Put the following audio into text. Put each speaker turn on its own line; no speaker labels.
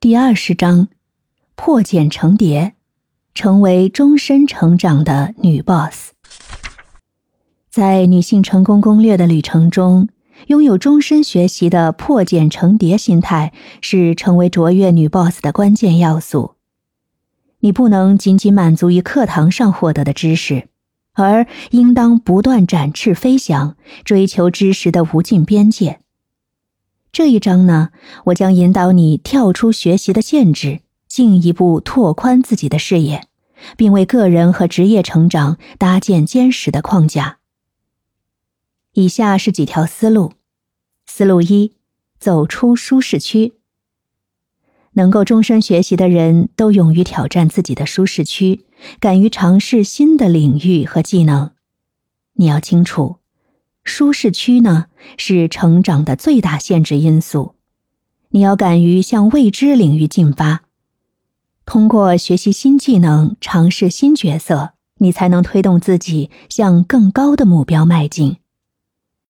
第二十章：破茧成蝶，成为终身成长的女 boss。在女性成功攻略的旅程中，拥有终身学习的破茧成蝶心态是成为卓越女 boss 的关键要素。你不能仅仅满足于课堂上获得的知识。而应当不断展翅飞翔，追求知识的无尽边界。这一章呢，我将引导你跳出学习的限制，进一步拓宽自己的视野，并为个人和职业成长搭建坚实的框架。以下是几条思路：思路一，走出舒适区。能够终身学习的人都勇于挑战自己的舒适区，敢于尝试新的领域和技能。你要清楚，舒适区呢是成长的最大限制因素。你要敢于向未知领域进发，通过学习新技能、尝试新角色，你才能推动自己向更高的目标迈进。